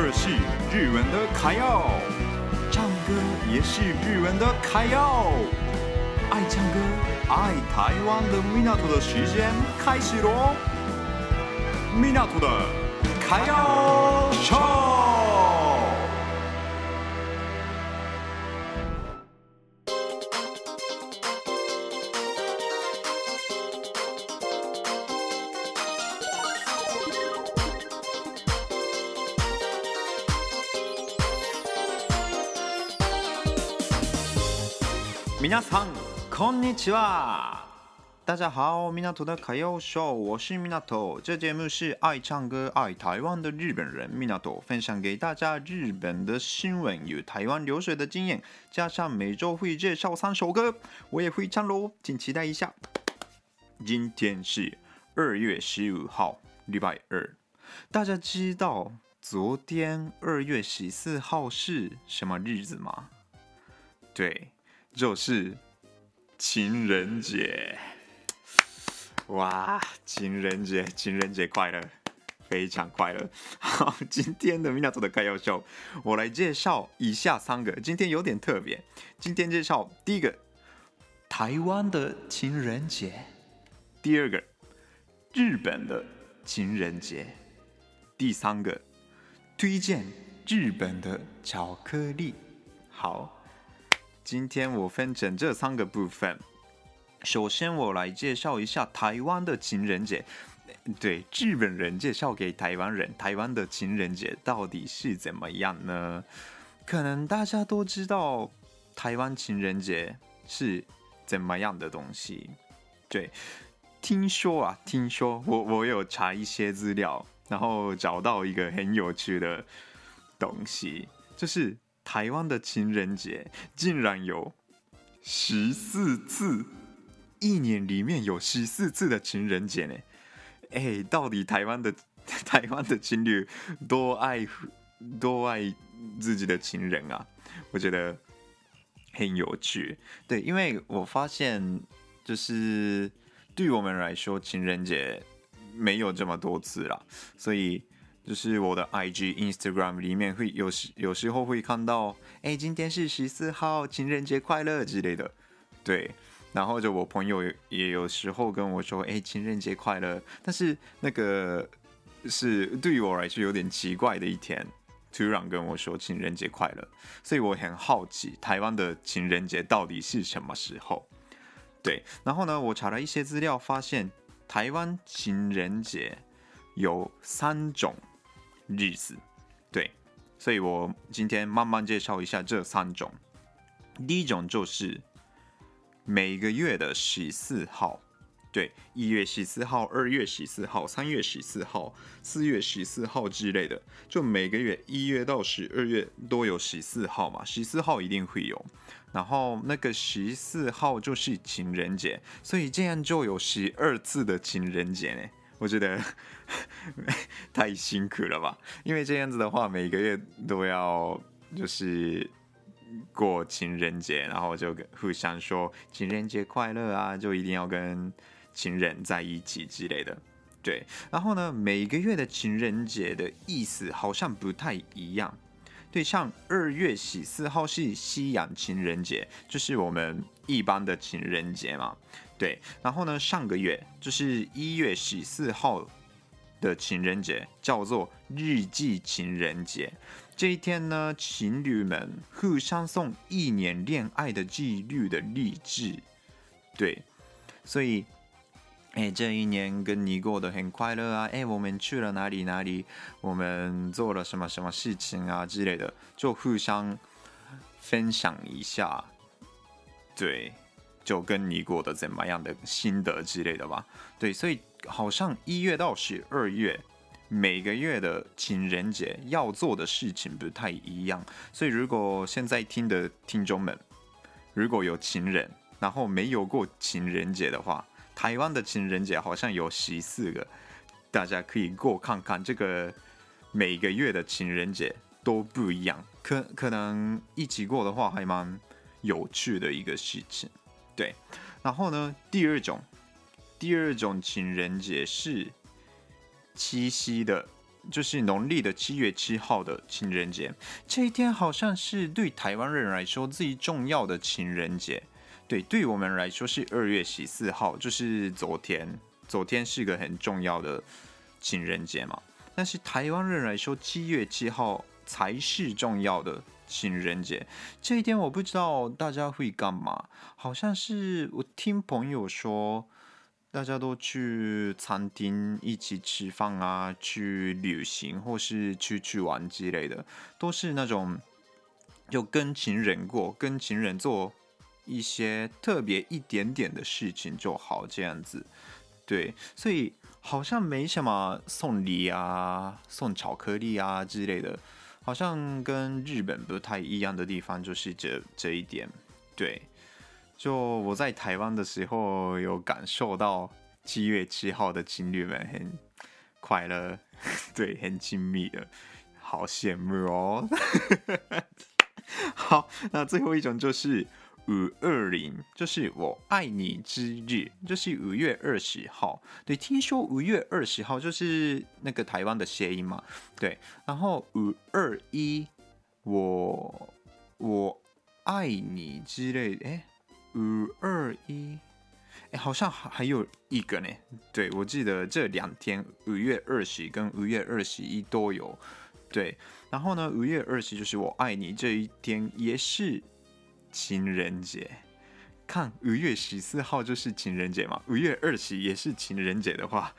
这是日文的卡要，唱歌也是日文的卡要。爱唱歌、爱台湾的米纳图的时间开始喽！米纳图的卡要唱。米娜桑，こんにちは。大家好，米纳图的卡要秀，我是米纳图。这节目是爱唱歌、爱台湾的日本人米纳图分享给大家日本的新闻与台湾流水的经验，加上每周会介绍三首歌，我也会唱喽，请期待一下。今天是二月十五号，礼拜二。大家知道昨天二月十四号是什么日子吗？对。 就是情人节，哇！情人节，情人节快乐，非常快乐。好，今天的米娜做的开要秀，我来介绍以下三个。今天有点特别，今天介绍第一个台湾的情人节，第二个日本的情人节，第三个推荐日本的巧克力。好。今天我分成这三个部分。首先，我来介绍一下台湾的情人节。对，日本人介绍给台湾人，台湾的情人节到底是怎么样呢？可能大家都知道台湾情人节是怎么样的东西。对，听说啊，听说我我有查一些资料，然后找到一个很有趣的东西，就是。台湾的情人节竟然有十四次，一年里面有十四次的情人节呢！哎，到底台湾的 台湾的情侣多爱多爱自己的情人啊？我觉得很有趣。对，因为我发现，就是对我们来说，情人节没有这么多次了，所以。就是我的 IG Instagram 里面会有时有时候会看到，哎，今天是十四号，情人节快乐之类的，对。然后就我朋友也有时候跟我说，哎，情人节快乐。但是那个是对于我来说有点奇怪的一天，突然跟我说情人节快乐，所以我很好奇台湾的情人节到底是什么时候？对。然后呢，我查了一些资料，发现台湾情人节有三种。日子，对，所以我今天慢慢介绍一下这三种。第一种就是每个月的十四号，对，一月十四号、二月十四号、三月十四号、四月十四号之类的，就每个月一月到十二月都有十四号嘛，十四号一定会有。然后那个十四号就是情人节，所以这样就有十二次的情人节呢。我觉得 太辛苦了吧，因为这样子的话，每个月都要就是过情人节，然后就互相说情人节快乐啊，就一定要跟情人在一起之类的。对，然后呢，每个月的情人节的意思好像不太一样。对，像二月十四号是西洋情人节，就是我们一般的情人节嘛。对，然后呢，上个月就是一月十四号的情人节，叫做日记情人节。这一天呢，情侣们互相送一年恋爱的记录的励志。对，所以，哎，这一年跟你过得很快乐啊！哎，我们去了哪里哪里，我们做了什么什么事情啊之类的，就互相分享一下。对。就跟你过得怎么样的心得之类的吧。对，所以好像一月到十二月每个月的情人节要做的事情不太一样。所以如果现在听的听众们如果有情人，然后没有过情人节的话，台湾的情人节好像有十四个，大家可以过看看。这个每个月的情人节都不一样，可可能一起过的话还蛮有趣的一个事情。对，然后呢，第二种，第二种情人节是七夕的就是农历的七月七号的情人节。这一天好像是对台湾人来说最重要的情人节。对，对我们来说是二月十四号，就是昨天。昨天是个很重要的情人节嘛，但是台湾人来说，七月七号才是重要的情人节。这一天我不知道大家会干嘛，好像是我听朋友说。大家都去餐厅一起吃饭啊，去旅行或是出去玩之类的，都是那种就跟情人过，跟情人做一些特别一点点的事情就好，这样子。对，所以好像没什么送礼啊、送巧克力啊之类的，好像跟日本不太一样的地方就是这这一点，对。就我在台湾的时候，有感受到七月七号的情侣们很快乐，对，很亲密的，好羡慕哦。好，那最后一种就是五二零，就是我爱你之日，就是五月二十号。对，听说五月二十号就是那个台湾的谐音嘛，对。然后五二一，我我爱你之类的，哎。五二一，哎，好像还还有一个呢。对，我记得这两天五月二十跟五月二十一都有。对，然后呢，五月二十就是我爱你这一天，也是情人节。看五月十四号就是情人节嘛，五月二十也是情人节的话，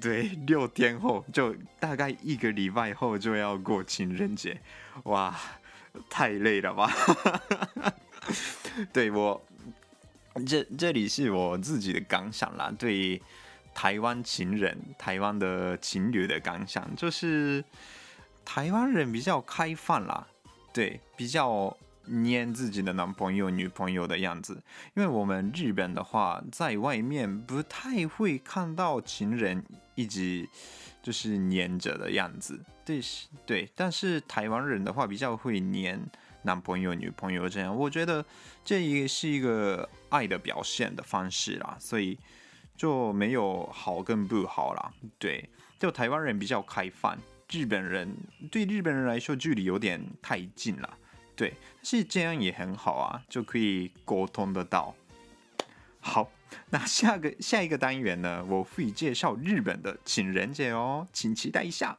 对，六天后就大概一个礼拜后就要过情人节，哇，太累了吧。对我，这这里是我自己的感想啦。对台湾情人、台湾的情侣的感想，就是台湾人比较开放啦，对，比较黏自己的男朋友、女朋友的样子。因为我们日本的话，在外面不太会看到情人一直就是黏着的样子，对，对。但是台湾人的话，比较会黏。男朋友、女朋友这样，我觉得这也是一个爱的表现的方式啦，所以就没有好跟不好啦。对，就台湾人比较开放，日本人对日本人来说距离有点太近了。对，是这样也很好啊，就可以沟通得到。好，那下个下一个单元呢，我会介绍日本的情人节哦，请期待一下。